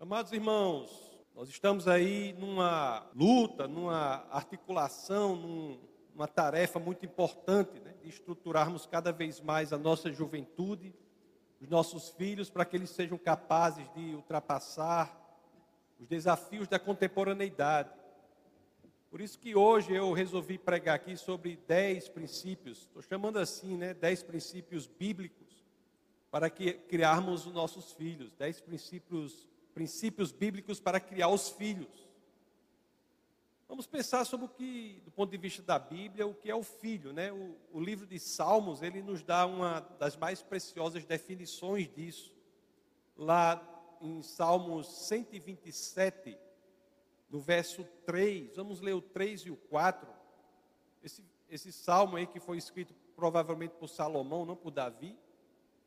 Amados irmãos, nós estamos aí numa luta, numa articulação, num, numa tarefa muito importante né, de estruturarmos cada vez mais a nossa juventude, os nossos filhos, para que eles sejam capazes de ultrapassar os desafios da contemporaneidade. Por isso que hoje eu resolvi pregar aqui sobre dez princípios, estou chamando assim, né, dez princípios bíblicos, para que criarmos os nossos filhos, dez princípios princípios bíblicos para criar os filhos. Vamos pensar sobre o que, do ponto de vista da Bíblia, o que é o filho, né? O, o livro de Salmos, ele nos dá uma das mais preciosas definições disso. Lá em Salmos 127, no verso 3, vamos ler o 3 e o 4. Esse, esse salmo aí que foi escrito provavelmente por Salomão, não por Davi,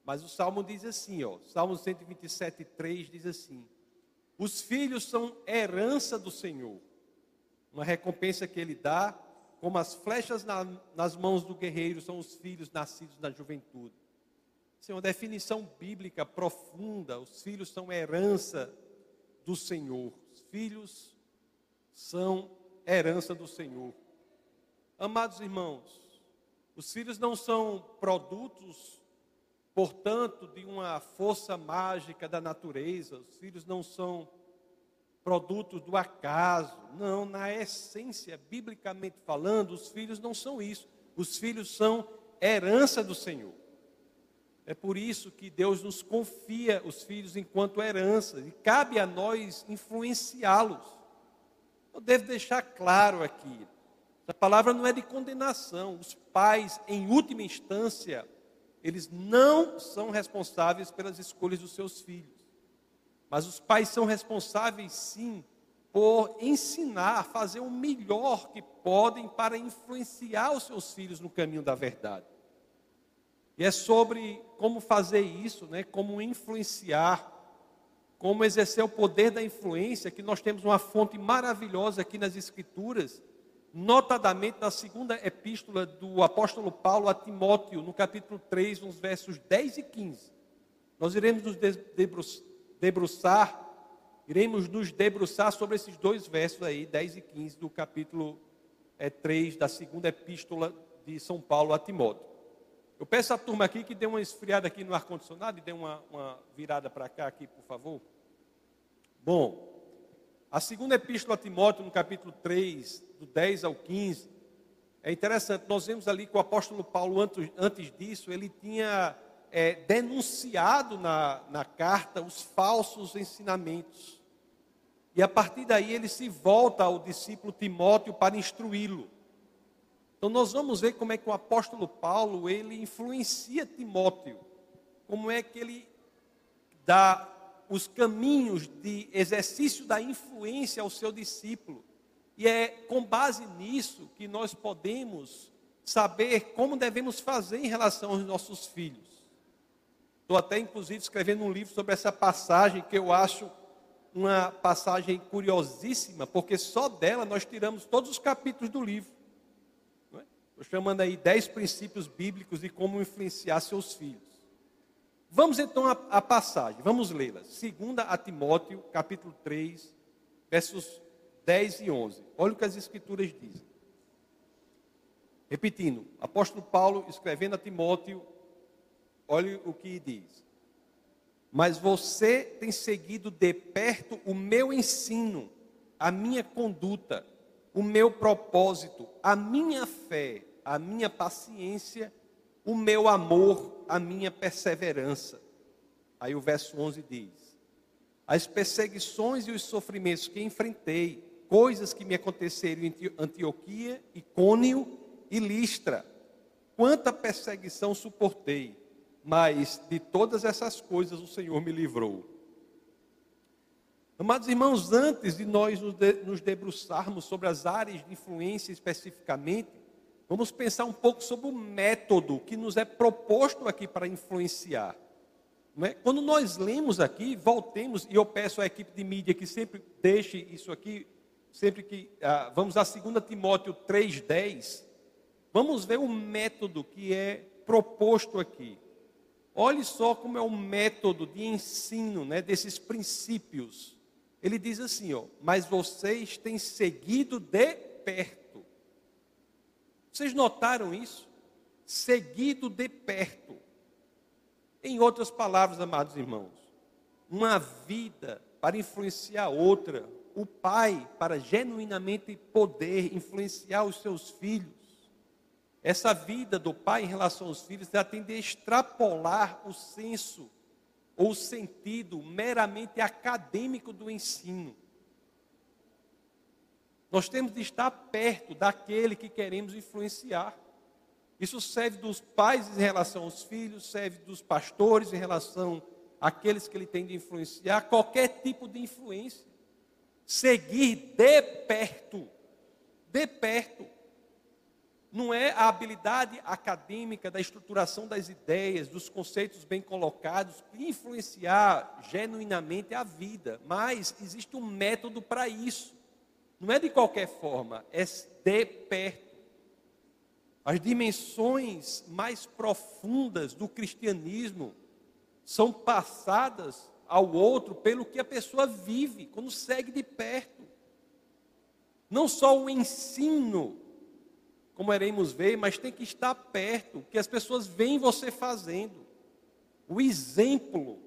mas o salmo diz assim, ó, Salmo 127, 3 diz assim: os filhos são herança do Senhor, uma recompensa que Ele dá, como as flechas na, nas mãos do guerreiro são os filhos nascidos na juventude. Isso é uma definição bíblica profunda. Os filhos são herança do Senhor. Os filhos são herança do Senhor. Amados irmãos, os filhos não são produtos portanto, de uma força mágica da natureza. Os filhos não são produtos do acaso. Não, na essência, biblicamente falando, os filhos não são isso. Os filhos são herança do Senhor. É por isso que Deus nos confia os filhos enquanto herança, e cabe a nós influenciá-los. Eu devo deixar claro aqui: a palavra não é de condenação. Os pais, em última instância, eles não são responsáveis pelas escolhas dos seus filhos. Mas os pais são responsáveis, sim, por ensinar fazer o melhor que podem para influenciar os seus filhos no caminho da verdade. E é sobre como fazer isso, né? como influenciar, como exercer o poder da influência, que nós temos uma fonte maravilhosa aqui nas Escrituras, notadamente na segunda epístola do apóstolo Paulo a Timóteo, no capítulo 3, nos versos 10 e 15. Nós iremos nos debruçar, iremos nos debruçar sobre esses dois versos aí, 10 e 15, do capítulo é, 3 da segunda epístola de São Paulo a Timóteo. Eu peço à turma aqui que dê uma esfriada aqui no ar-condicionado e dê uma, uma virada para cá aqui, por favor. Bom, a segunda epístola a Timóteo, no capítulo 3, do 10 ao 15, é interessante, nós vemos ali que o apóstolo Paulo, antes, disso, ele tinha é, denunciado na, na carta os falsos ensinamentos. E a partir daí ele se volta ao discípulo Timóteo para instruí-lo. Então nós vamos ver como é que o apóstolo Paulo, ele influencia Timóteo. Como é que ele dá os caminhos de exercício da influência ao seu discípulo. E é com base nisso que nós podemos saber como devemos fazer em relação aos nossos filhos. Estou até, inclusive, escrevendo um livro sobre essa passagem que eu acho uma passagem curiosíssima, porque só dela nós tiramos todos os capítulos do livro. É? Estou chamando aí dez princípios bíblicos de como influenciar seus filhos. Vamos então à, passagem, vamos lê-la. Segunda a Timóteo, capítulo 3, versos 10 e 11. Olha o que as escrituras dizem. Repetindo, apóstolo Paulo escrevendo a Timóteo, olha o que diz. Mas você tem seguido de perto o meu ensino, a minha conduta, o meu propósito, a minha fé, a minha paciência o meu amor, a minha perseverança. Aí o verso 11 diz: As perseguições e os sofrimentos que enfrentei, coisas que me aconteceram em Antioquia, Icônio e Listra, quanta perseguição suportei, mas de todas essas coisas o Senhor me livrou. Amados irmãos, antes de nós nos debruçarmos sobre as áreas de influência especificamente, Vamos pensar um pouco sobre o método que nos é proposto aqui para influenciar. É? Quando nós lemos aqui, voltemos, e eu peço à equipe de mídia que sempre deixe isso aqui, sempre que ah, vamos a 2 Timóteo 3,10, vamos ver o método que é proposto aqui. Olhe só como é o método de ensino né, desses princípios Ele diz assim, ó, mas vocês têm seguido de perto. Vocês notaram isso? Seguido de perto. Em outras palavras, amados irmãos, uma vida para influenciar outra, o pai para genuinamente poder influenciar os seus filhos. Essa vida do pai em relação aos filhos já tem de extrapolar o senso ou sentido meramente acadêmico do ensino. Nós temos de estar perto daquele que queremos influenciar. Isso serve dos pais em relação aos filhos, serve dos pastores em relação àqueles que ele tem de influenciar, qualquer tipo de influência. Seguir de perto, de perto não é a habilidade acadêmica da estruturação das ideias, dos conceitos bem colocados, que influenciar genuinamente a vida, mas existe um método para isso. Não é de qualquer forma, é de perto. As dimensões mais profundas do cristianismo são passadas ao outro pelo que a pessoa vive, quando segue de perto. Não só o ensino como iremos ver, mas tem que estar perto, que as pessoas veem você fazendo. O exemplo.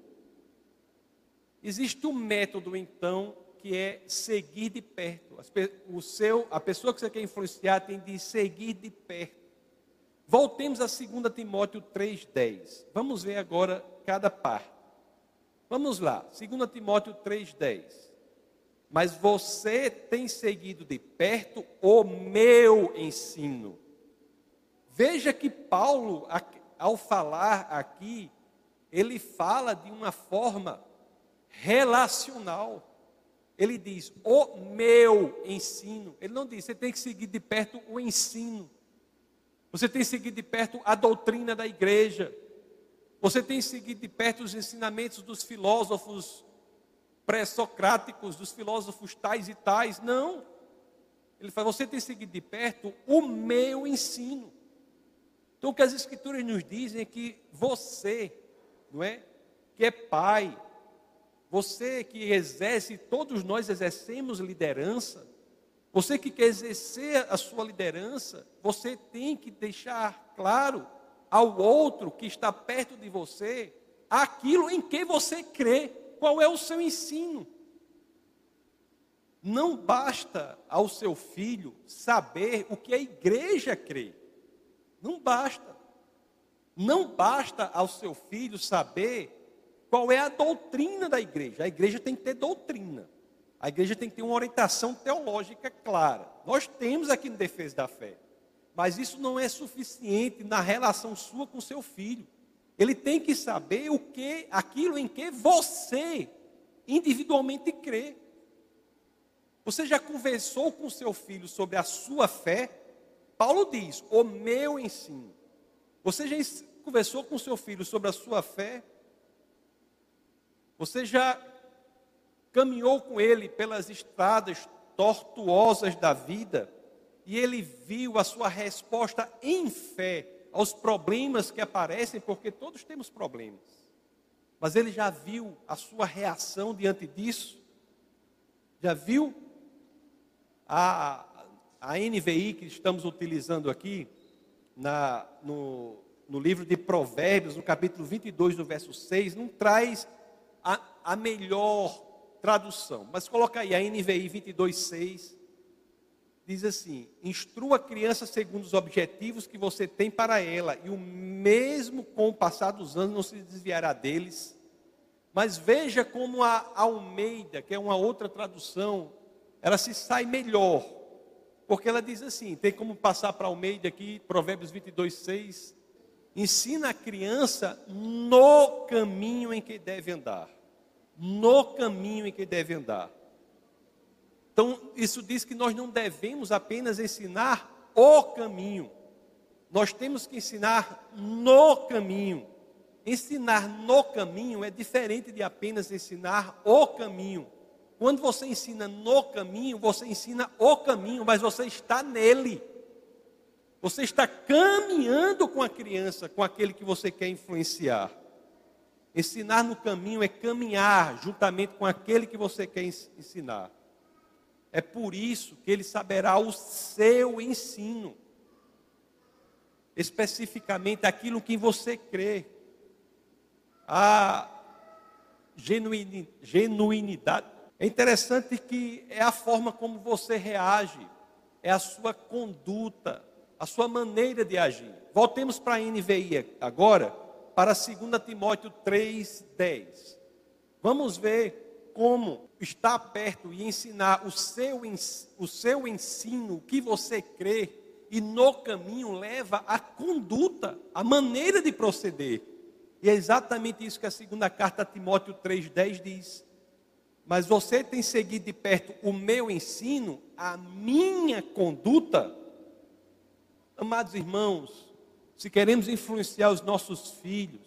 Existe um método, então, que é seguir de perto. O seu, a pessoa que você quer influenciar tem de seguir de perto. Voltemos a 2 Timóteo 3,10. Vamos ver agora cada parte. Vamos lá, 2 Timóteo 3,10 mas você tem seguido de perto o meu ensino. Veja que Paulo, ao falar aqui, ele fala de uma forma relacional. Ele diz o meu ensino. Ele não diz você tem que seguir de perto o ensino. Você tem que seguir de perto a doutrina da igreja. Você tem que seguir de perto os ensinamentos dos filósofos pré-socráticos, dos filósofos tais e tais. Não. Ele fala, você tem seguido de perto o meu ensino. Então, o que as Escrituras nos dizem é que você, não é? Que é pai, você que exerce, todos nós exercemos liderança, você que quer exercer a sua liderança, você tem que deixar claro ao outro que está perto de você aquilo em que você crê. Qual é o seu ensino? Não basta ao seu filho saber o que a igreja crê. Não basta. Não basta ao seu filho saber qual é a doutrina da igreja. A igreja tem que ter doutrina. A igreja tem que ter uma orientação teológica clara. Nós temos aqui no Defesa da Fé. Mas isso não é suficiente na relação sua com seu filho. Ele tem que saber o que, aquilo em que você individualmente crê. Você já conversou com seu filho sobre a sua fé? Paulo diz: "O meu ensino". Você já conversou com seu filho sobre a sua fé? Você já caminhou com ele pelas estradas tortuosas da vida e ele viu a sua resposta em fé aos problemas que aparecem, porque todos temos problemas. Mas ele já viu a sua reação diante disso? Já viu a, a NVI que estamos utilizando aqui, na, no, no livro de Provérbios, no capítulo 22, no verso 6, não traz a, a melhor tradução, mas coloca aí a NVI 22, 6 diz assim: instrua a criança segundo os objetivos que você tem para ela, e o mesmo com o passar dos anos não se desviará deles. Mas veja como a Almeida, que é uma outra tradução, ela se sai melhor, porque ela diz assim: tem como passar para Almeida aqui, Provérbios 22, 6. Ensina a criança no caminho em que deve andar. No caminho em que deve andar. Então, isso diz que nós não devemos apenas ensinar o caminho, nós temos que ensinar no caminho. Ensinar no caminho é diferente de apenas ensinar o caminho. Quando você ensina no caminho, você ensina o caminho, mas você está nele. Você está caminhando com a criança, com aquele que você quer influenciar. Ensinar no caminho é caminhar juntamente com aquele que você quer ensinar. É por isso que ele saberá o seu ensino, especificamente aquilo que você crê. A genuinidade. É interessante que é a forma como você reage, é a sua conduta, a sua maneira de agir. Voltemos para a NVI agora, para 2 Timóteo 3,10. Vamos ver como estar perto e ensinar o seu, o seu ensino, o que você crê, e no caminho leva a conduta, a maneira de proceder. E é exatamente isso que a segunda carta a Timóteo 3,10 diz. Mas você tem seguido de perto o meu ensino, a minha conduta. Amados irmãos, se queremos influenciar os nossos filhos,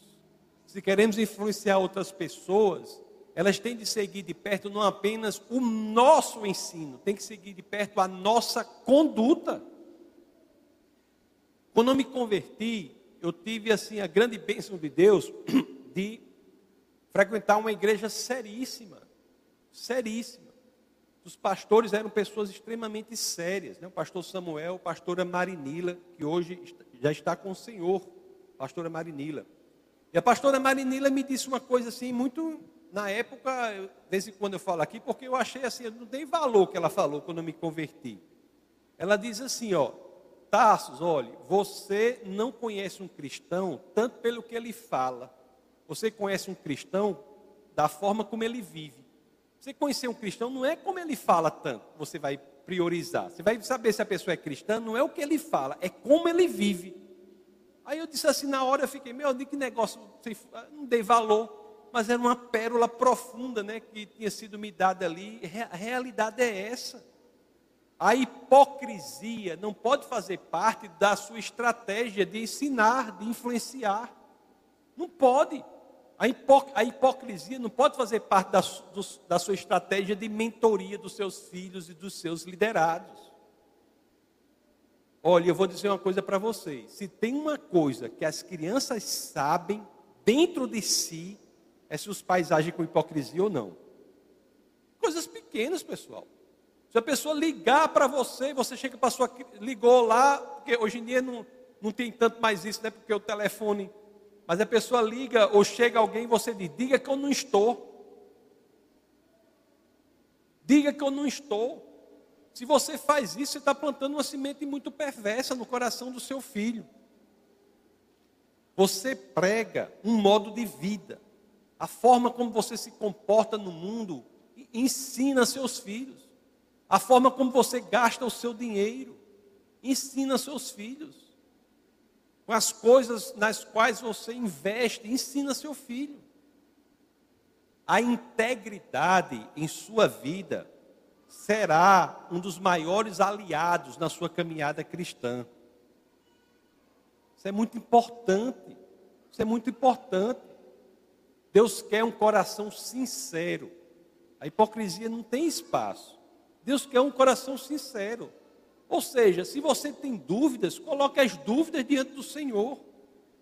se queremos influenciar outras pessoas, elas têm de seguir de perto não apenas o nosso ensino, tem que seguir de perto a nossa conduta. Quando eu me converti, eu tive assim a grande bênção de Deus de frequentar uma igreja seríssima, seríssima. Os pastores eram pessoas extremamente sérias, né? o pastor Samuel, a pastora Marinila, que hoje já está com o Senhor, pastora Marinila. E a pastora Marinila me disse uma coisa assim, muito, na época, eu, de vez em quando eu falo aqui, porque eu achei assim, eu não dei valor que ela falou quando eu me converti. Ela diz assim, ó, Tarsos, olhe, você não conhece um cristão tanto pelo que ele fala, você conhece um cristão da forma como ele vive. Você conhecer um cristão não é como ele fala tanto, você vai priorizar. Você vai saber se a pessoa é cristã, não é o que ele fala, é como ele vive. Aí eu disse assim, na hora eu fiquei, meu, que negócio, não dei valor, mas era uma pérola profunda, né, que tinha sido me dada ali. A realidade é essa. A hipocrisia não pode fazer parte da sua estratégia de ensinar, de influenciar. Não pode. A, a hipocrisia não pode fazer parte da, do, da sua estratégia de mentoria dos seus filhos e dos seus liderados. Olha, eu vou dizer uma coisa para vocês: se tem uma coisa que as crianças sabem dentro de si, é se os pais agem com hipocrisia ou não. Coisas pequenas, pessoal. Se a pessoa ligar para você, você chega para sua. ligou lá, porque hoje em dia não, não tem tanto mais isso, né? Porque o telefone mas a pessoa liga ou chega alguém e você diz: diga que eu não estou. Diga que eu não estou. Se você faz isso, você está plantando uma semente muito perversa no coração do seu filho. Você prega um modo de vida. A forma como você se comporta no mundo ensina seus filhos. A forma como você gasta o seu dinheiro ensina seus filhos com as coisas nas quais você investe, ensina seu filho. A integridade em sua vida será um dos maiores aliados na sua caminhada cristã. Isso é muito importante. Isso é muito importante. Deus quer um coração sincero. A hipocrisia não tem espaço. Deus quer um coração sincero. Ou seja, se você tem dúvidas, coloque as dúvidas diante do Senhor.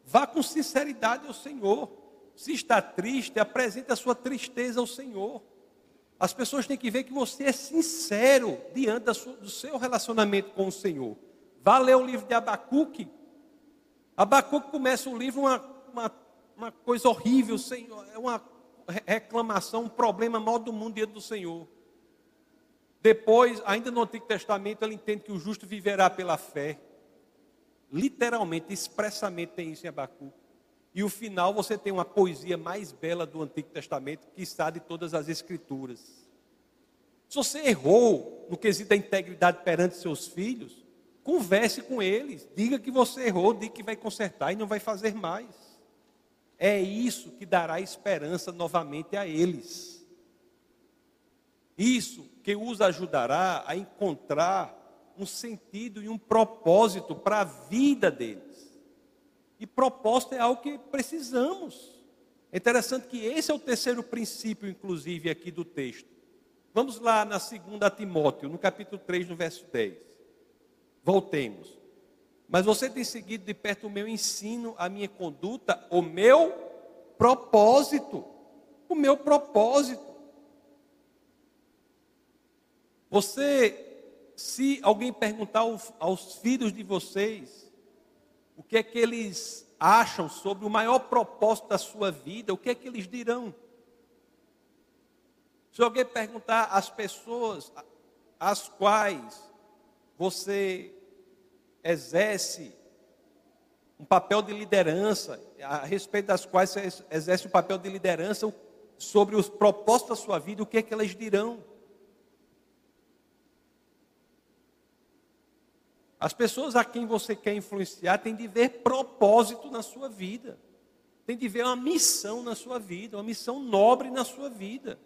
Vá com sinceridade ao Senhor. Se está triste, apresente a sua tristeza ao Senhor. As pessoas têm que ver que você é sincero diante do seu relacionamento com o Senhor. Vá ler o livro de Abacuque. Abacuque começa o livro uma, uma, uma coisa horrível, Senhor, é uma reclamação, um problema maior do mundo diante do Senhor. Depois, ainda no Antigo Testamento, ele entende que o justo viverá pela fé. Literalmente, expressamente tem isso em Abacu. E o final você tem uma poesia mais bela do Antigo Testamento, que está de todas as Escrituras. Se você errou no quesito da integridade perante seus filhos, converse com eles, diga que você errou, diga que vai consertar e não vai fazer mais. É isso que dará esperança novamente a eles. Isso que os ajudará a encontrar um sentido e um propósito para a vida deles. E propósito é algo que precisamos. É interessante que esse é o terceiro princípio, inclusive, aqui do texto. Vamos lá na segunda Timóteo, no capítulo 3, no verso 10. Voltemos. Mas você tem seguido de perto o meu ensino, a minha conduta, o meu propósito. O meu propósito. Você, se alguém perguntar aos filhos de vocês o que é que eles acham sobre o maior propósito da sua vida, o que é que eles dirão? Se alguém perguntar às pessoas às quais você exerce um papel de liderança, a respeito das quais você exerce um papel de liderança sobre os propósitos da sua vida, o que é que elas dirão? As pessoas a quem você quer influenciar têm de ver propósito na sua vida. Tem de ver uma missão na sua vida, uma missão nobre na sua vida.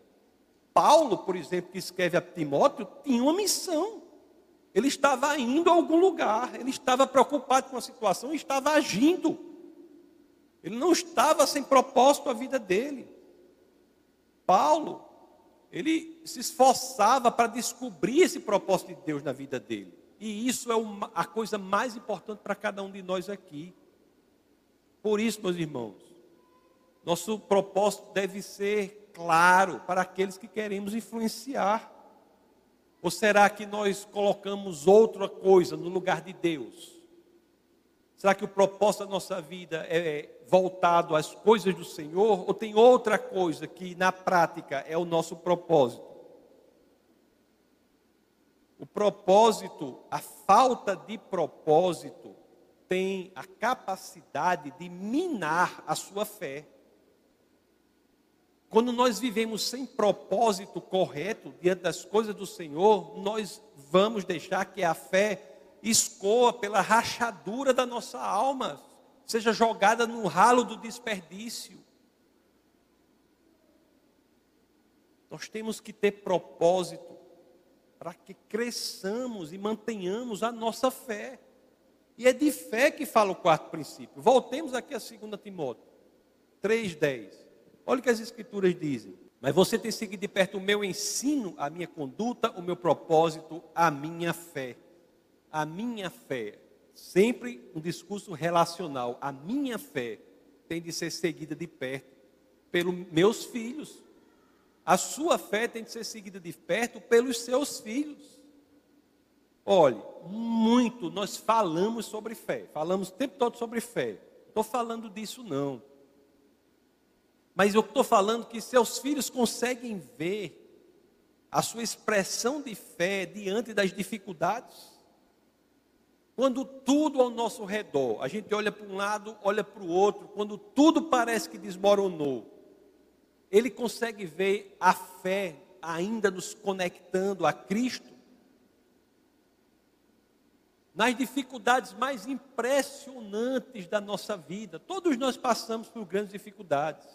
Paulo, por exemplo, que escreve a Timóteo, tinha uma missão. Ele estava indo a algum lugar, ele estava preocupado com a situação estava agindo. Ele não estava sem propósito a vida dele. Paulo, ele se esforçava para descobrir esse propósito de Deus na vida dele. E isso é uma, a coisa mais importante para cada um de nós aqui. Por isso, meus irmãos, nosso propósito deve ser claro para aqueles que queremos influenciar. Ou será que nós colocamos outra coisa no lugar de Deus? Será que o propósito da nossa vida é voltado às coisas do Senhor? Ou tem outra coisa que na prática é o nosso propósito? O propósito, a falta de propósito, tem a capacidade de minar a sua fé. Quando nós vivemos sem propósito correto diante das coisas do Senhor, nós vamos deixar que a fé escoa pela rachadura da nossa alma, seja jogada no ralo do desperdício. Nós temos que ter propósito para que cresçamos e mantenhamos a nossa fé. E é de fé que fala o quarto princípio. Voltemos aqui a 2 Timóteo 3,10. Olha o que as escrituras dizem. Mas você tem seguido de perto o meu ensino, a minha conduta, o meu propósito, a minha fé. A minha fé. Sempre um discurso relacional. A minha fé tem de ser seguida de perto pelos meus filhos. A sua fé tem de ser seguida de perto pelos seus filhos. Olhe, muito nós falamos sobre fé, falamos o tempo todo sobre fé. Estou falando disso não. Mas eu estou falando que seus filhos conseguem ver a sua expressão de fé diante das dificuldades. Quando tudo ao nosso redor, a gente olha para um lado, olha para o outro, quando tudo parece que desmoronou, ele consegue ver a fé ainda nos conectando a Cristo. Nas dificuldades mais impressionantes da nossa vida, todos nós passamos por grandes dificuldades.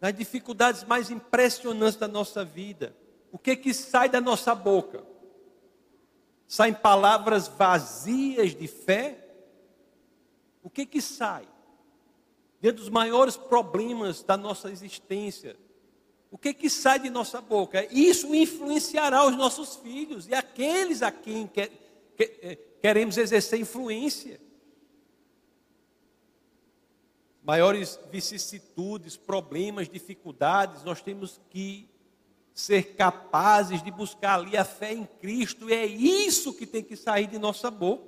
Nas dificuldades mais impressionantes da nossa vida, o que que sai da nossa boca? Saem palavras vazias de fé? O que que sai? Diante dos maiores problemas da nossa existência, o que que sai de nossa boca? Isso influenciará os nossos filhos e aqueles a quem quer, eh, queremos exercer influência. Maiores vicissitudes, problemas, dificuldades, nós temos que ser capazes de buscar ali a fé em Cristo, e é isso que tem que sair de nossa boca.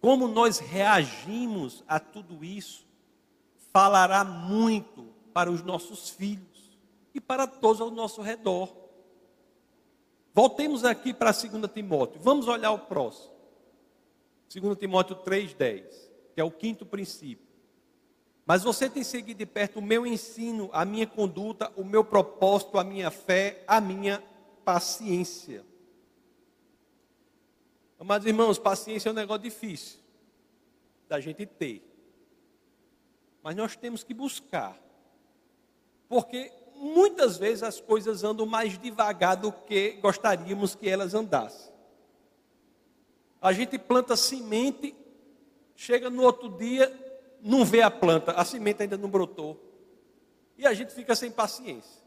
Como nós reagimos a tudo isso? Falará muito para os nossos filhos e para todos ao nosso redor. Voltemos aqui para 2 Timóteo. Vamos olhar o próximo. 2 Timóteo 3,10, que é o quinto princípio. Mas você tem seguido de perto o meu ensino, a minha conduta, o meu propósito, a minha fé, a minha paciência. Amados irmãos, paciência é um negócio difícil da gente ter mas nós temos que buscar. Porque muitas vezes as coisas andam mais devagar do que gostaríamos que elas andassem. A gente planta semente, chega no outro dia, não vê a planta, a semente ainda não brotou. E a gente fica sem paciência.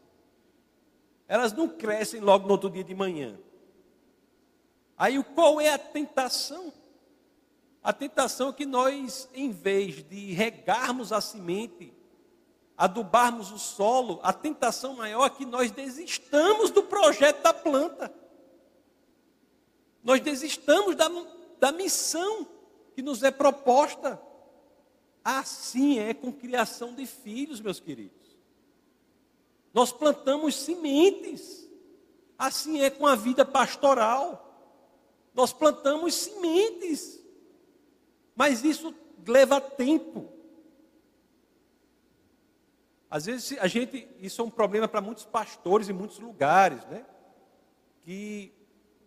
Elas não crescem logo no outro dia de manhã. Aí qual é a tentação? A tentação é que nós, em vez de regarmos a semente, adubarmos o solo, a tentação maior é que nós desistamos do projeto da planta. Nós desistamos da, da missão que nos é proposta. Assim é com criação de filhos, meus queridos. Nós plantamos sementes. Assim é com a vida pastoral. Nós plantamos sementes. Mas isso leva tempo. Às vezes a gente, isso é um problema para muitos pastores em muitos lugares, né? Que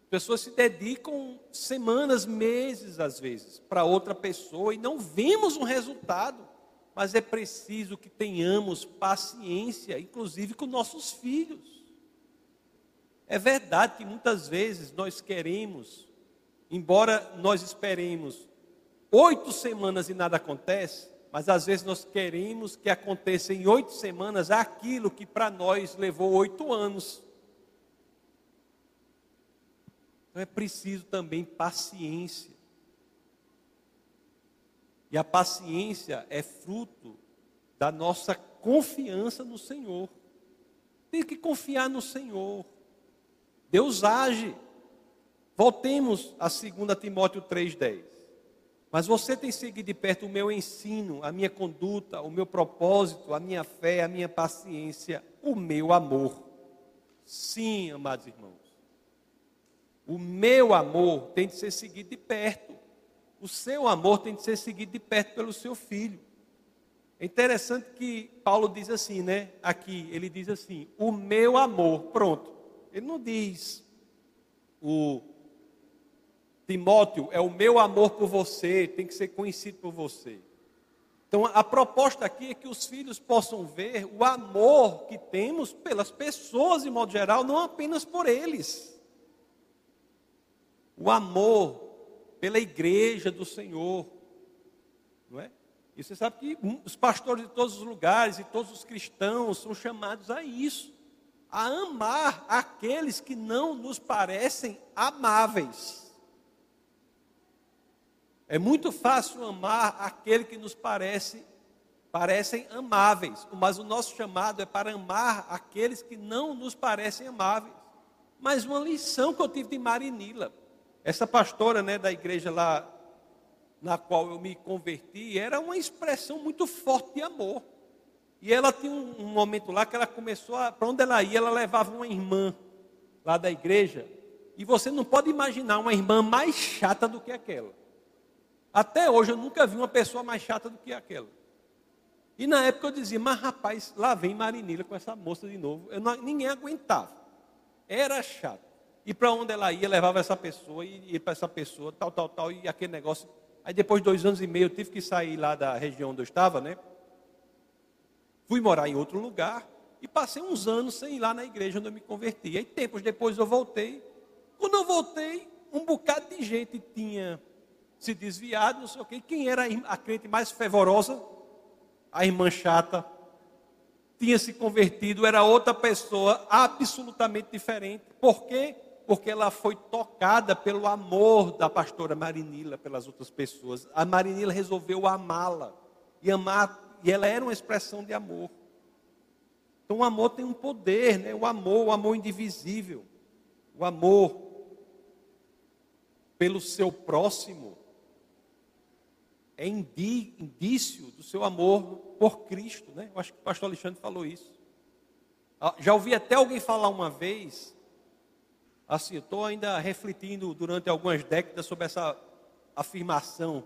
pessoas se dedicam semanas, meses às vezes para outra pessoa e não vemos um resultado. Mas é preciso que tenhamos paciência, inclusive com nossos filhos. É verdade que muitas vezes nós queremos, embora nós esperemos oito semanas e nada acontece, mas às vezes nós queremos que aconteça em oito semanas aquilo que para nós levou oito anos. Então é preciso também paciência. E a paciência é fruto da nossa confiança no Senhor. Tem que confiar no Senhor. Deus age. Voltemos a 2 Timóteo 3,10. Mas você tem seguido de perto o meu ensino, a minha conduta, o meu propósito, a minha fé, a minha paciência, o meu amor. Sim, amados irmãos. O meu amor tem de ser seguido de perto. O seu amor tem de ser seguido de perto pelo seu filho. É interessante que Paulo diz assim, né? Aqui, ele diz assim: o meu amor. Pronto. Ele não diz o Timóteo, é o meu amor por você, tem que ser conhecido por você. Então, a proposta aqui é que os filhos possam ver o amor que temos pelas pessoas, de modo geral, não apenas por eles. O amor pela igreja do Senhor. Não é? E você sabe que os pastores de todos os lugares e todos os cristãos são chamados a isso a amar aqueles que não nos parecem amáveis. É muito fácil amar aquele que nos parece parecem amáveis, mas o nosso chamado é para amar aqueles que não nos parecem amáveis. Mas uma lição que eu tive de Marinila, essa pastora, né, da igreja lá na qual eu me converti, era uma expressão muito forte de amor. E ela tinha um, um momento lá que ela começou a, para onde ela ia, ela levava uma irmã lá da igreja. E você não pode imaginar uma irmã mais chata do que aquela. Até hoje eu nunca vi uma pessoa mais chata do que aquela. E na época eu dizia, mas rapaz, lá vem Marinila com essa moça de novo. Não, ninguém aguentava. Era chato. E para onde ela ia, levava essa pessoa, e ia para essa pessoa, tal, tal, tal, e aquele negócio. Aí depois de dois anos e meio eu tive que sair lá da região onde eu estava, né? Fui morar em outro lugar e passei uns anos sem ir lá na igreja onde eu me converti. Aí tempos depois eu voltei. Quando eu voltei, um bocado de gente tinha se desviado, não sei o quê. Quem era a crente mais fervorosa? A irmã chata. Tinha se convertido, era outra pessoa absolutamente diferente. Por quê? Porque ela foi tocada pelo amor da pastora Marinila pelas outras pessoas. A Marinila resolveu amá-la e amar, e ela era uma expressão de amor. Então o amor tem um poder, né? O amor, o amor indivisível. O amor pelo seu próximo é indício do seu amor por Cristo, né? Eu acho que o pastor Alexandre falou isso. Ah, já ouvi até alguém falar uma vez, assim, estou ainda refletindo durante algumas décadas sobre essa afirmação,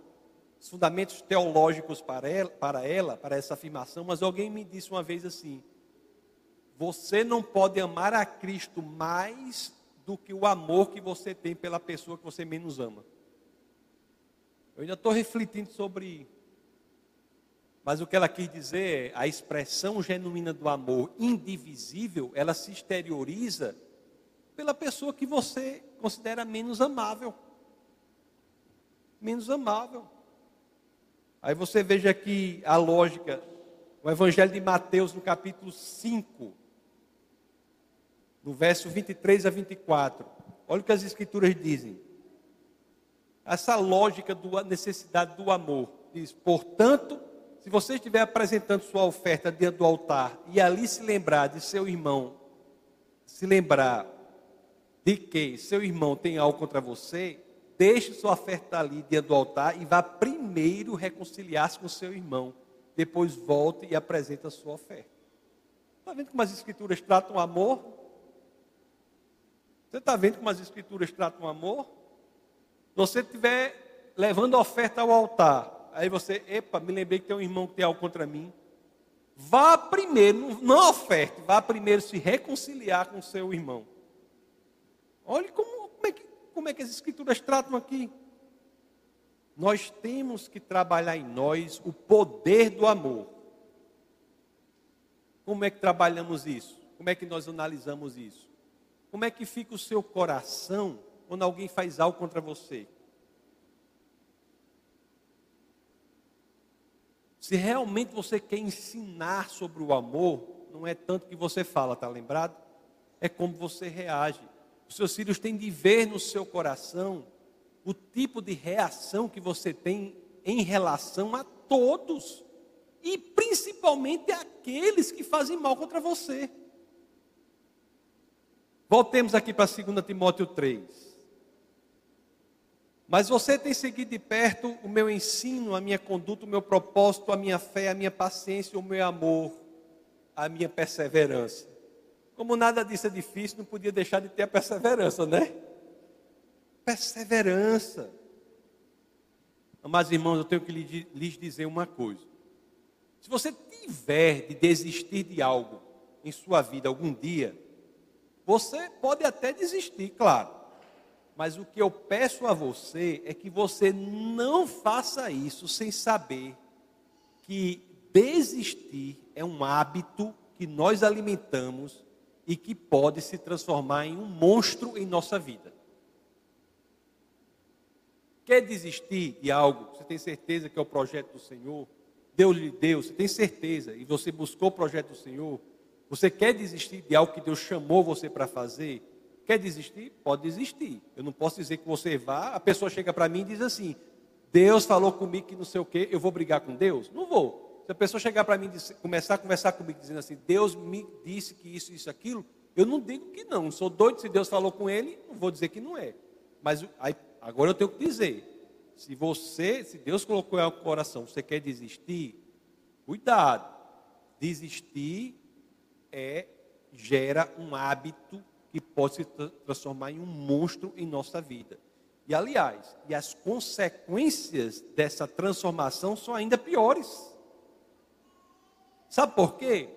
os fundamentos teológicos para ela, para ela, para essa afirmação, mas alguém me disse uma vez assim: você não pode amar a Cristo mais do que o amor que você tem pela pessoa que você menos ama. Eu ainda estou refletindo sobre. Mas o que ela quis dizer é a expressão genuína do amor indivisível, ela se exterioriza pela pessoa que você considera menos amável. Menos amável. Aí você veja aqui a lógica, o Evangelho de Mateus, no capítulo 5, no verso 23 a 24. Olha o que as Escrituras dizem essa lógica da necessidade do amor. Diz, portanto, se você estiver apresentando sua oferta diante do altar e ali se lembrar de seu irmão, se lembrar de que seu irmão tem algo contra você, deixe sua oferta ali diante do altar e vá primeiro reconciliar-se com seu irmão. Depois volte e apresente a sua oferta. Está vendo como as escrituras tratam amor? Você está vendo como as escrituras tratam amor? Você estiver levando a oferta ao altar Aí você, epa, me lembrei que tem um irmão que tem algo contra mim. Vá primeiro, não oferte, vá primeiro se reconciliar com o seu irmão. Olhe como, como, é que, como é que as escrituras tratam aqui. Nós temos que trabalhar em nós o poder do amor. Como é que trabalhamos isso? Como é que nós analisamos isso? Como é que fica o seu coração quando alguém faz algo contra você? Se realmente você quer ensinar sobre o amor, não é tanto que você fala, tá lembrado? É como você reage. Os seus filhos têm de ver no seu coração o tipo de reação que você tem em relação a todos, e principalmente aqueles que fazem mal contra você. Voltemos aqui para 2 Timóteo 3. Mas você tem seguido de perto o meu ensino, a minha conduta, o meu propósito, a minha fé, a minha paciência, o meu amor, a minha perseverança. Como nada disso é difícil, não podia deixar de ter a perseverança, né? Perseverança. Mas, irmãos, eu tenho que lhes dizer uma coisa. Se você tiver de desistir de algo em sua vida algum dia, você pode até desistir, claro. Mas o que eu peço a você é que você não faça isso sem saber que desistir é um hábito que nós alimentamos e que pode se transformar em um monstro em nossa vida. Quer desistir de algo? Você tem certeza que é o projeto do Senhor? Deus lhe deu, você tem certeza, e você buscou o projeto do Senhor? Você quer desistir de algo que Deus chamou você para fazer? Quer desistir? Pode desistir. Eu não posso dizer que você vá, a pessoa chega para mim e diz assim: Deus falou comigo que não sei o quê, eu vou brigar com Deus? Não vou. Se a pessoa chegar para mim e começar a conversar comigo dizendo assim: Deus me disse que isso, isso, aquilo, eu não digo que não. Sou doido se Deus falou com ele, não vou dizer que não é. Mas aí, agora eu tenho que dizer: se você, se Deus colocou no coração, você quer desistir, cuidado. Desistir é gera um hábito que pode se transformar em um monstro em nossa vida. E aliás, e as consequências dessa transformação são ainda piores. Sabe por quê?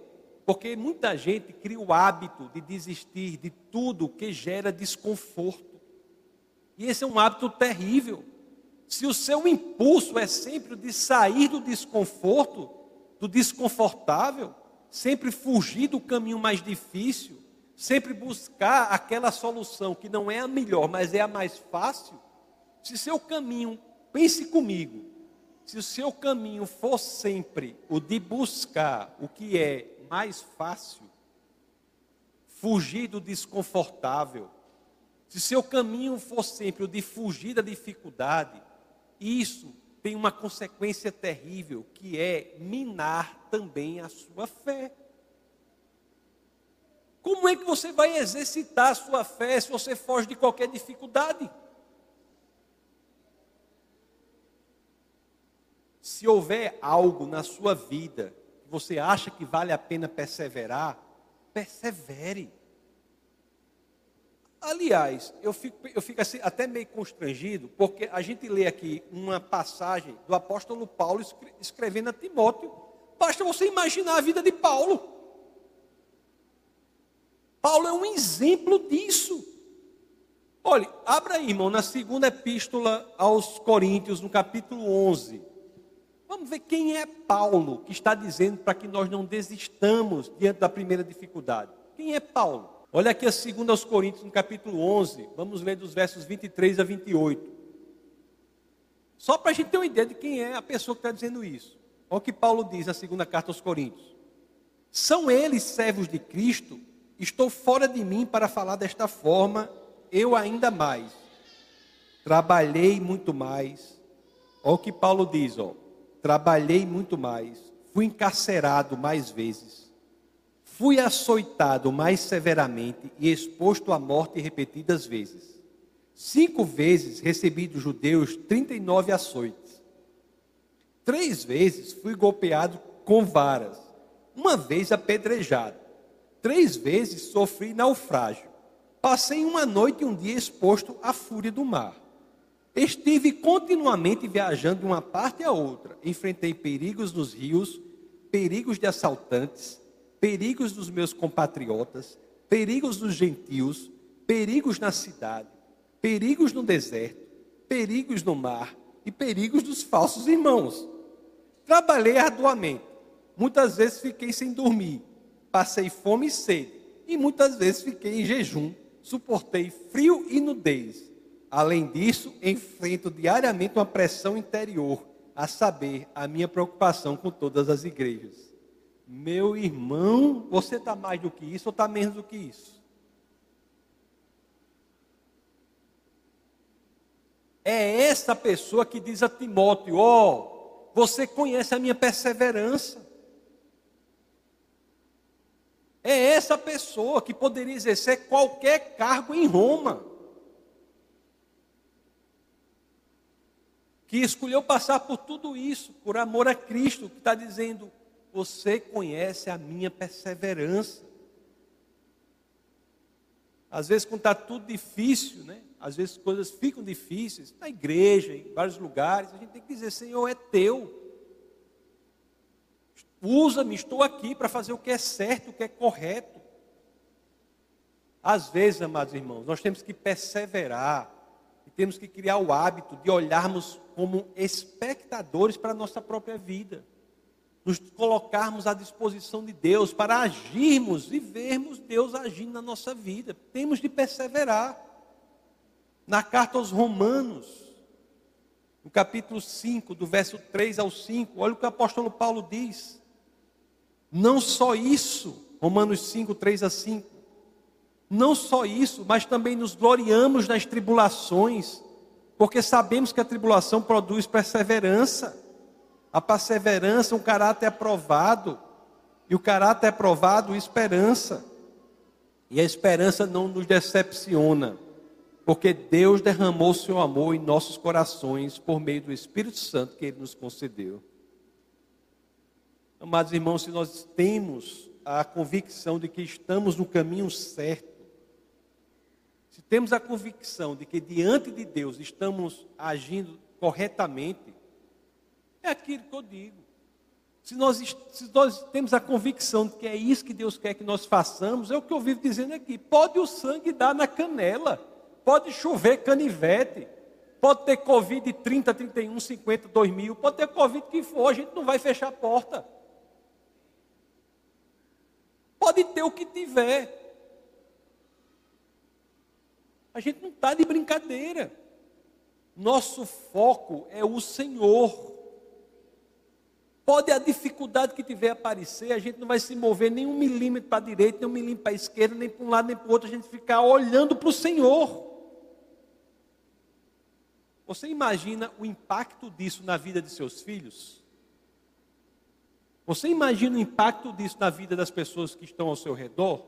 Porque muita gente cria o hábito de desistir de tudo que gera desconforto. E esse é um hábito terrível. Se o seu impulso é sempre de sair do desconforto, do desconfortável, sempre fugir do caminho mais difícil, sempre buscar aquela solução que não é a melhor, mas é a mais fácil, se seu caminho, pense comigo, se o seu caminho for sempre o de buscar o que é mais fácil, fugir do desconfortável, se seu caminho for sempre o de fugir da dificuldade, isso tem uma consequência terrível, que é minar também a sua fé. Como é que você vai exercitar a sua fé se você foge de qualquer dificuldade? Se houver algo na sua vida que você acha que vale a pena perseverar, persevere. Aliás, eu fico, eu fico assim, até meio constrangido, porque a gente lê aqui uma passagem do apóstolo Paulo escrevendo a Timóteo. Basta você imaginar a vida de Paulo. Paulo é um exemplo disso. Olha, abra aí, irmão, na segunda epístola aos Coríntios, no capítulo 11. Vamos ver quem é Paulo que está dizendo para que nós não desistamos diante da primeira dificuldade. Quem é Paulo? Olha aqui a segunda aos Coríntios, no capítulo 11. Vamos ler dos versos 23 a 28. Só para a gente ter uma ideia de quem é a pessoa que está dizendo isso. Olha o que Paulo diz na segunda carta aos Coríntios. São eles servos de Cristo Estou fora de mim para falar desta forma, eu ainda mais. Trabalhei muito mais. Olha o que Paulo diz, ó. trabalhei muito mais, fui encarcerado mais vezes, fui açoitado mais severamente e exposto à morte repetidas vezes. Cinco vezes recebi dos judeus 39 açoites. Três vezes fui golpeado com varas, uma vez apedrejado. Três vezes sofri naufrágio. Passei uma noite e um dia exposto à fúria do mar. Estive continuamente viajando de uma parte a outra. Enfrentei perigos nos rios, perigos de assaltantes, perigos dos meus compatriotas, perigos dos gentios, perigos na cidade, perigos no deserto, perigos no mar e perigos dos falsos irmãos. Trabalhei arduamente. Muitas vezes fiquei sem dormir. Passei fome e sede. E muitas vezes fiquei em jejum. Suportei frio e nudez Além disso, enfrento diariamente uma pressão interior, a saber, a minha preocupação com todas as igrejas. Meu irmão, você está mais do que isso ou está menos do que isso? É essa pessoa que diz a Timóteo: Ó, oh, você conhece a minha perseverança. É essa pessoa que poderia exercer qualquer cargo em Roma. que escolheu passar por tudo isso, por amor a Cristo, que está dizendo: Você conhece a minha perseverança. Às vezes, quando está tudo difícil, né? às vezes coisas ficam difíceis, na igreja, em vários lugares, a gente tem que dizer: Senhor, é teu. Usa-me, estou aqui para fazer o que é certo, o que é correto. Às vezes, amados irmãos, nós temos que perseverar e temos que criar o hábito de olharmos como espectadores para a nossa própria vida. Nos colocarmos à disposição de Deus para agirmos e vermos Deus agindo na nossa vida. Temos de perseverar. Na carta aos Romanos, no capítulo 5, do verso 3 ao 5, olha o que o apóstolo Paulo diz. Não só isso, Romanos 5, 3 a 5. Não só isso, mas também nos gloriamos nas tribulações porque sabemos que a tribulação produz perseverança. A perseverança, um caráter aprovado. E o caráter aprovado, esperança. E a esperança não nos decepciona, porque Deus derramou seu amor em nossos corações por meio do Espírito Santo que Ele nos concedeu. Amados irmãos, se nós temos a convicção de que estamos no caminho certo, se temos a convicção de que diante de Deus estamos agindo corretamente, é aquilo que eu digo. Se nós, se nós temos a convicção de que é isso que Deus quer que nós façamos, é o que eu vivo dizendo aqui. Pode o sangue dar na canela, pode chover canivete, pode ter Covid 30, 31, 50, 2 mil, pode ter Covid que for, a gente não vai fechar a porta. Pode ter o que tiver. A gente não está de brincadeira. Nosso foco é o Senhor. Pode a dificuldade que tiver aparecer, a gente não vai se mover nem um milímetro para a direita, nem um milímetro para a esquerda, nem para um lado, nem para o outro, a gente ficar olhando para o Senhor. Você imagina o impacto disso na vida de seus filhos? Você imagina o impacto disso na vida das pessoas que estão ao seu redor?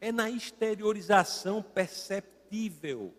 É na exteriorização perceptível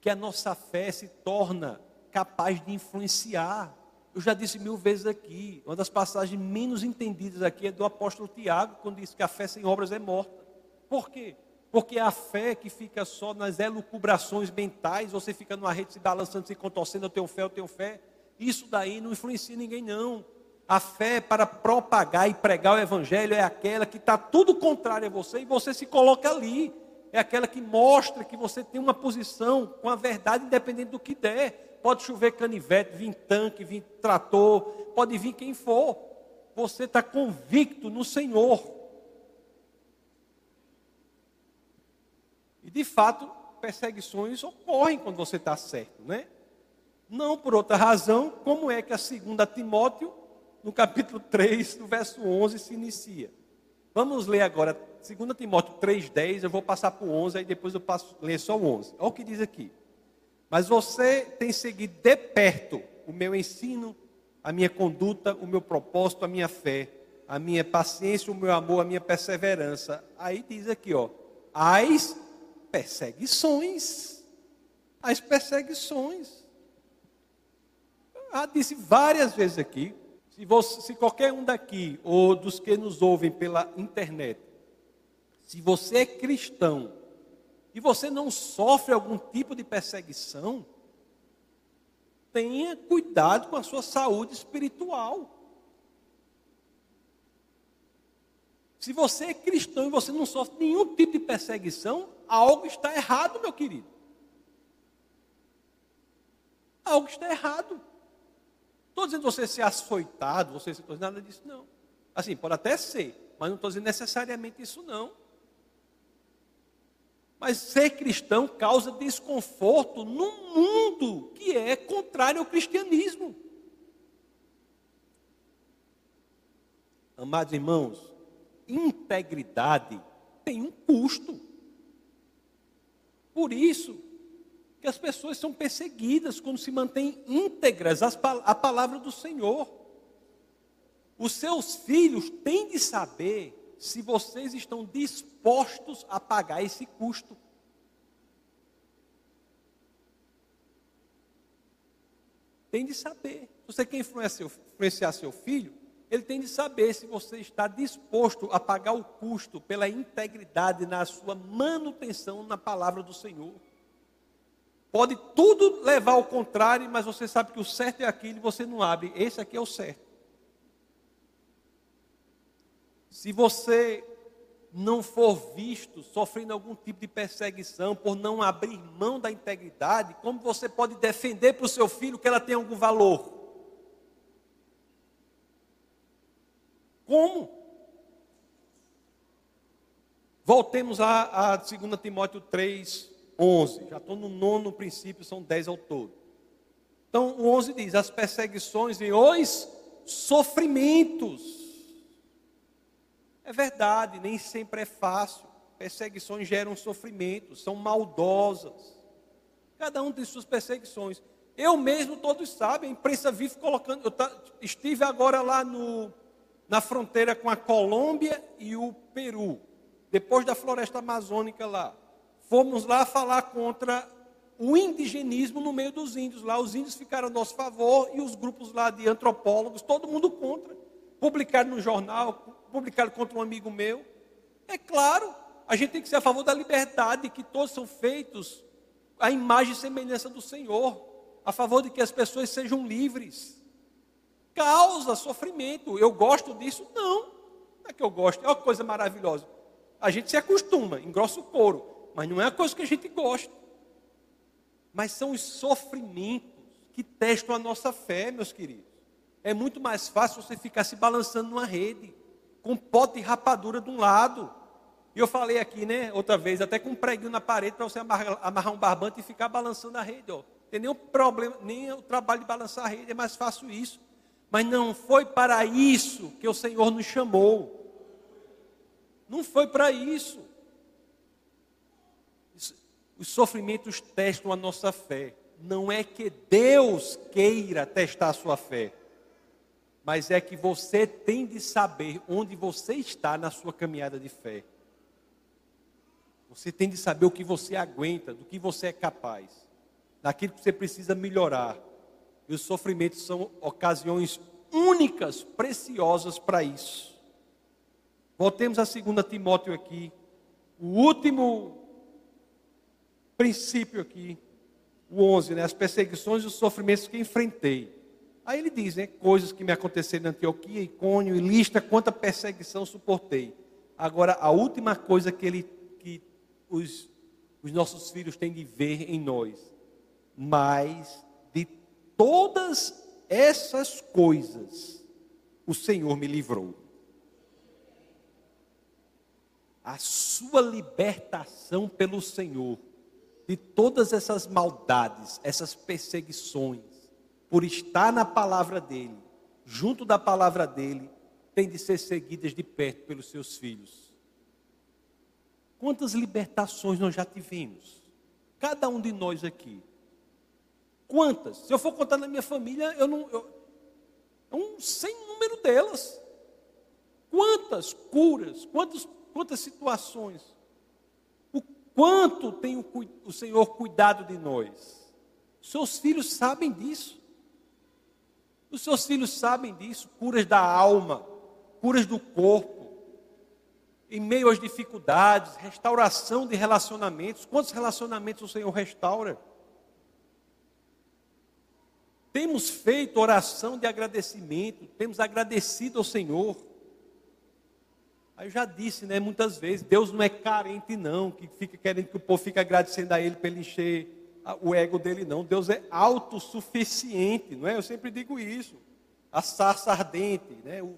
que a nossa fé se torna capaz de influenciar. Eu já disse mil vezes aqui, uma das passagens menos entendidas aqui é do apóstolo Tiago, quando diz que a fé sem obras é morta. Por quê? Porque a fé que fica só nas elucubrações mentais, você fica numa rede se balançando, se contorcendo, eu tenho fé, eu tenho fé. Isso daí não influencia ninguém, não. A fé para propagar e pregar o Evangelho é aquela que está tudo contrário a você e você se coloca ali. É aquela que mostra que você tem uma posição com a verdade, independente do que der. Pode chover canivete, vir tanque, vir trator, pode vir quem for. Você está convicto no Senhor. E de fato, perseguições ocorrem quando você está certo, né? Não por outra razão, como é que a segunda Timóteo no capítulo 3, no verso 11, se inicia. Vamos ler agora 2 Timóteo 3,10. Eu vou passar para o 11, aí depois eu passo ler só o 11. Olha o que diz aqui. Mas você tem seguido de perto o meu ensino, a minha conduta, o meu propósito, a minha fé, a minha paciência, o meu amor, a minha perseverança. Aí diz aqui, ó, as perseguições. As perseguições. Ah, disse várias vezes aqui, se, você, se qualquer um daqui, ou dos que nos ouvem pela internet, se você é cristão e você não sofre algum tipo de perseguição, tenha cuidado com a sua saúde espiritual. Se você é cristão e você não sofre nenhum tipo de perseguição, algo está errado, meu querido. Algo está errado. Estou dizendo você ser açoitado, você ser nada disso, não. Assim, pode até ser, mas não estou dizendo necessariamente isso, não. Mas ser cristão causa desconforto num mundo que é contrário ao cristianismo. Amados irmãos, integridade tem um custo. Por isso, que as pessoas são perseguidas quando se mantêm íntegras à palavra do Senhor. Os seus filhos têm de saber se vocês estão dispostos a pagar esse custo. Tem de saber. Se você quer influenciar seu filho, ele tem de saber se você está disposto a pagar o custo pela integridade na sua manutenção na palavra do Senhor. Pode tudo levar ao contrário, mas você sabe que o certo é aquilo e você não abre. Esse aqui é o certo. Se você não for visto sofrendo algum tipo de perseguição por não abrir mão da integridade, como você pode defender para o seu filho que ela tem algum valor? Como? Voltemos a, a 2 Timóteo 3, 11. Já estou no nono princípio, são 10 ao todo. Então, o 11 diz: as perseguições e os sofrimentos. É verdade, nem sempre é fácil. Perseguições geram sofrimentos, são maldosas. Cada um tem suas perseguições. Eu mesmo, todos sabem, a imprensa vive colocando. Eu estive agora lá no, na fronteira com a Colômbia e o Peru, depois da floresta amazônica lá fomos lá falar contra o indigenismo no meio dos índios. Lá os índios ficaram a nosso favor e os grupos lá de antropólogos, todo mundo contra. Publicaram no jornal, publicaram contra um amigo meu. É claro, a gente tem que ser a favor da liberdade, que todos são feitos à imagem e semelhança do Senhor, a favor de que as pessoas sejam livres. Causa sofrimento. Eu gosto disso? Não. Não é que eu gosto, é uma coisa maravilhosa. A gente se acostuma, engrossa o couro mas não é a coisa que a gente gosta. Mas são os sofrimentos que testam a nossa fé, meus queridos. É muito mais fácil você ficar se balançando numa rede, com pote e rapadura de um lado. E eu falei aqui, né, outra vez, até com um preguinho na parede para você amarrar, um barbante e ficar balançando a rede. Ó. Tem nenhum problema, nem o trabalho de balançar a rede, é mais fácil isso. Mas não foi para isso que o Senhor nos chamou. Não foi para isso. Os sofrimentos testam a nossa fé. Não é que Deus queira testar a sua fé, mas é que você tem de saber onde você está na sua caminhada de fé. Você tem de saber o que você aguenta, do que você é capaz, daquilo que você precisa melhorar. E os sofrimentos são ocasiões únicas, preciosas para isso. Voltemos a 2 Timóteo aqui, o último princípio aqui, o 11, né? As perseguições e os sofrimentos que enfrentei. Aí ele diz, né? Coisas que me aconteceram em Antioquia, Icônio e lista quanta perseguição suportei. Agora, a última coisa que, ele, que os, os nossos filhos têm de ver em nós, mas de todas essas coisas, o Senhor me livrou. A sua libertação pelo Senhor de todas essas maldades, essas perseguições, por estar na palavra dele, junto da palavra dele, tem de ser seguidas de perto pelos seus filhos. Quantas libertações nós já tivemos? Cada um de nós aqui. Quantas? Se eu for contar na minha família, eu não. Eu, é um sem número delas. Quantas curas, quantas, quantas situações. Quanto tem o, o Senhor cuidado de nós. Seus filhos sabem disso. Os seus filhos sabem disso. Curas da alma, curas do corpo. Em meio às dificuldades, restauração de relacionamentos. Quantos relacionamentos o Senhor restaura? Temos feito oração de agradecimento, temos agradecido ao Senhor. Aí eu já disse, né, muitas vezes, Deus não é carente não, que fica querendo que o povo fique agradecendo a Ele para ele encher o ego dele não. Deus é autossuficiente, não é? Eu sempre digo isso. A sarça ardente, né? O,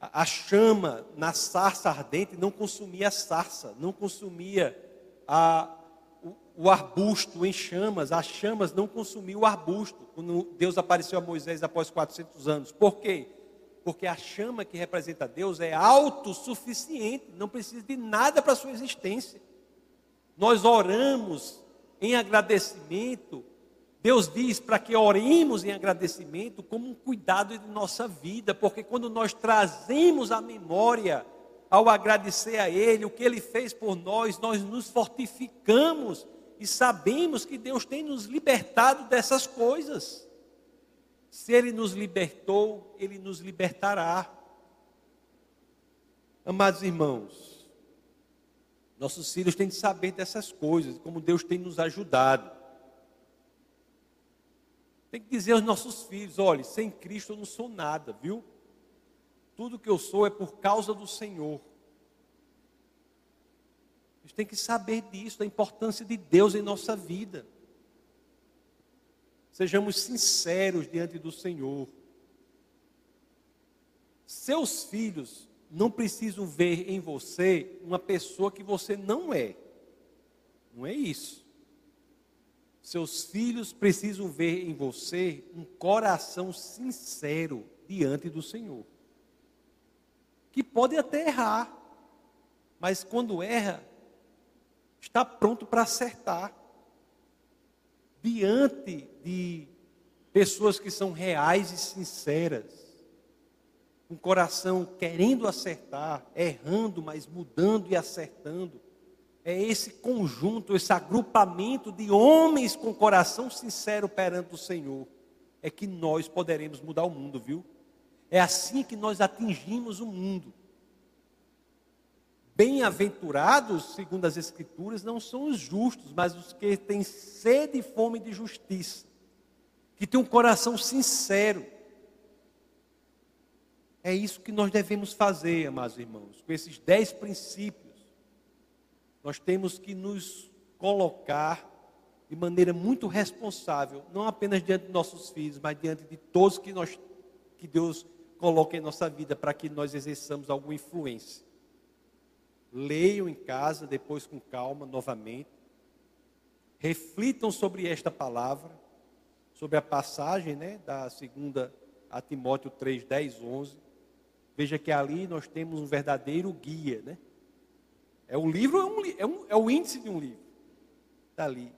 a, a chama na sarça ardente não consumia a sarça, não consumia a, o arbusto em chamas, as chamas não consumiam o arbusto, quando Deus apareceu a Moisés após 400 anos. Por quê? Porque a chama que representa Deus é autossuficiente, não precisa de nada para a sua existência. Nós oramos em agradecimento, Deus diz para que oremos em agradecimento como um cuidado de nossa vida, porque quando nós trazemos a memória ao agradecer a Ele, o que Ele fez por nós, nós nos fortificamos e sabemos que Deus tem nos libertado dessas coisas. Se Ele nos libertou, Ele nos libertará. Amados irmãos, nossos filhos têm de saber dessas coisas, como Deus tem nos ajudado. Tem que dizer aos nossos filhos: olha, sem Cristo eu não sou nada, viu? Tudo que eu sou é por causa do Senhor. Gente tem que saber disso, da importância de Deus em nossa vida. Sejamos sinceros diante do Senhor. Seus filhos não precisam ver em você uma pessoa que você não é. Não é isso. Seus filhos precisam ver em você um coração sincero diante do Senhor. Que pode até errar, mas quando erra, está pronto para acertar. Diante de pessoas que são reais e sinceras, com coração querendo acertar, errando, mas mudando e acertando. É esse conjunto, esse agrupamento de homens com coração sincero perante o Senhor, é que nós poderemos mudar o mundo, viu? É assim que nós atingimos o mundo. Bem-aventurados, segundo as Escrituras, não são os justos, mas os que têm sede e fome de justiça, que têm um coração sincero. É isso que nós devemos fazer, amados irmãos, com esses dez princípios. Nós temos que nos colocar de maneira muito responsável, não apenas diante de nossos filhos, mas diante de todos que, nós, que Deus coloca em nossa vida para que nós exerçamos alguma influência leiam em casa, depois com calma, novamente. Reflitam sobre esta palavra, sobre a passagem né, da segunda a Timóteo 3, 10, 11. Veja que ali nós temos um verdadeiro guia, né? É um livro, é, um, é, um, é o índice de um livro. Está ali.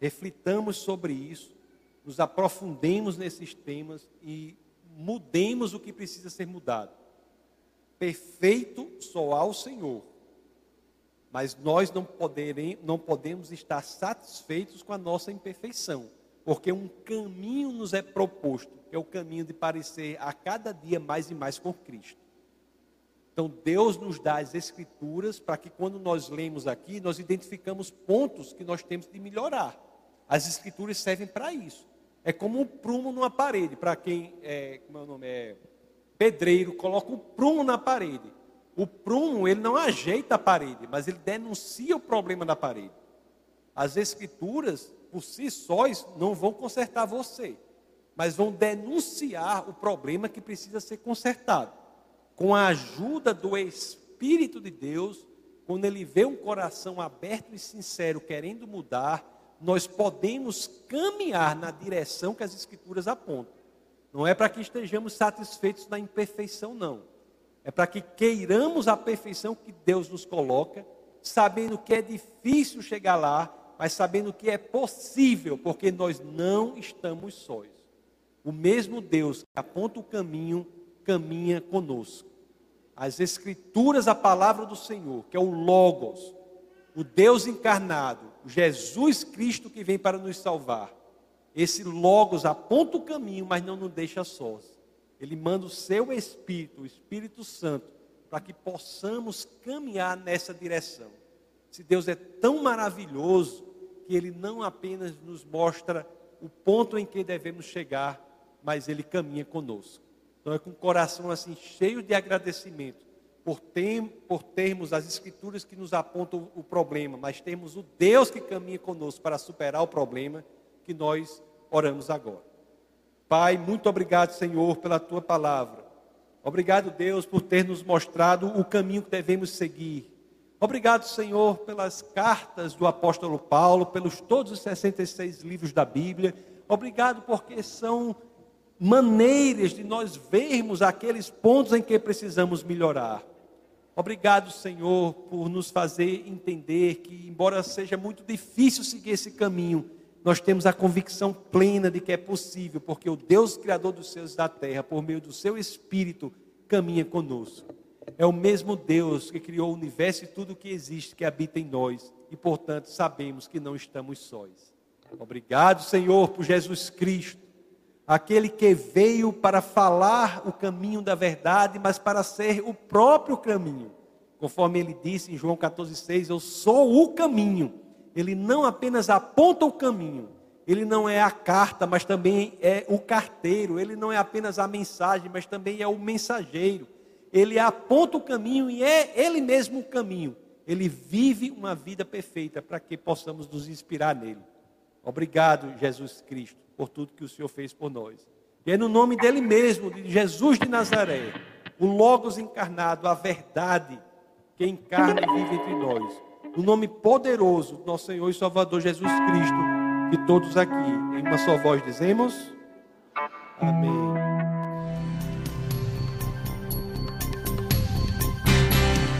Reflitamos sobre isso, nos aprofundemos nesses temas e mudemos o que precisa ser mudado. Perfeito só ao Senhor mas nós não, poderem, não podemos estar satisfeitos com a nossa imperfeição, porque um caminho nos é proposto, que é o caminho de parecer a cada dia mais e mais com Cristo. Então Deus nos dá as escrituras para que quando nós lemos aqui, nós identificamos pontos que nós temos de melhorar. As escrituras servem para isso. É como um prumo numa parede, para quem é, como é o nome é pedreiro, coloca um prumo na parede. O prumo, ele não ajeita a parede, mas ele denuncia o problema da parede. As escrituras, por si sós, não vão consertar você, mas vão denunciar o problema que precisa ser consertado. Com a ajuda do Espírito de Deus, quando ele vê um coração aberto e sincero querendo mudar, nós podemos caminhar na direção que as Escrituras apontam. Não é para que estejamos satisfeitos na imperfeição, não é para que queiramos a perfeição que Deus nos coloca, sabendo que é difícil chegar lá, mas sabendo que é possível, porque nós não estamos sós. O mesmo Deus que aponta o caminho, caminha conosco. As Escrituras, a palavra do Senhor, que é o Logos, o Deus encarnado, Jesus Cristo que vem para nos salvar. Esse Logos aponta o caminho, mas não nos deixa sós. Ele manda o seu Espírito, o Espírito Santo, para que possamos caminhar nessa direção. Se Deus é tão maravilhoso que Ele não apenas nos mostra o ponto em que devemos chegar, mas Ele caminha conosco. Então é com o coração assim cheio de agradecimento por, ter, por termos as escrituras que nos apontam o problema, mas termos o Deus que caminha conosco para superar o problema que nós oramos agora. Pai, muito obrigado, Senhor, pela tua palavra. Obrigado, Deus, por ter nos mostrado o caminho que devemos seguir. Obrigado, Senhor, pelas cartas do apóstolo Paulo, pelos todos os 66 livros da Bíblia. Obrigado porque são maneiras de nós vermos aqueles pontos em que precisamos melhorar. Obrigado, Senhor, por nos fazer entender que, embora seja muito difícil seguir esse caminho, nós temos a convicção plena de que é possível, porque o Deus Criador dos céus e da terra, por meio do seu Espírito, caminha conosco. É o mesmo Deus que criou o universo e tudo o que existe, que habita em nós, e portanto sabemos que não estamos sós. Obrigado, Senhor, por Jesus Cristo, aquele que veio para falar o caminho da verdade, mas para ser o próprio caminho. Conforme ele disse em João 14,6, eu sou o caminho. Ele não apenas aponta o caminho, ele não é a carta, mas também é o carteiro. Ele não é apenas a mensagem, mas também é o mensageiro. Ele aponta o caminho e é ele mesmo o caminho. Ele vive uma vida perfeita para que possamos nos inspirar nele. Obrigado, Jesus Cristo por tudo que o Senhor fez por nós. E é no nome dele mesmo, de Jesus de Nazaré, o Logos encarnado, a verdade que encarna e vive entre nós. No nome poderoso do nosso Senhor e Salvador Jesus Cristo, que todos aqui, em uma só voz, dizemos: Amém.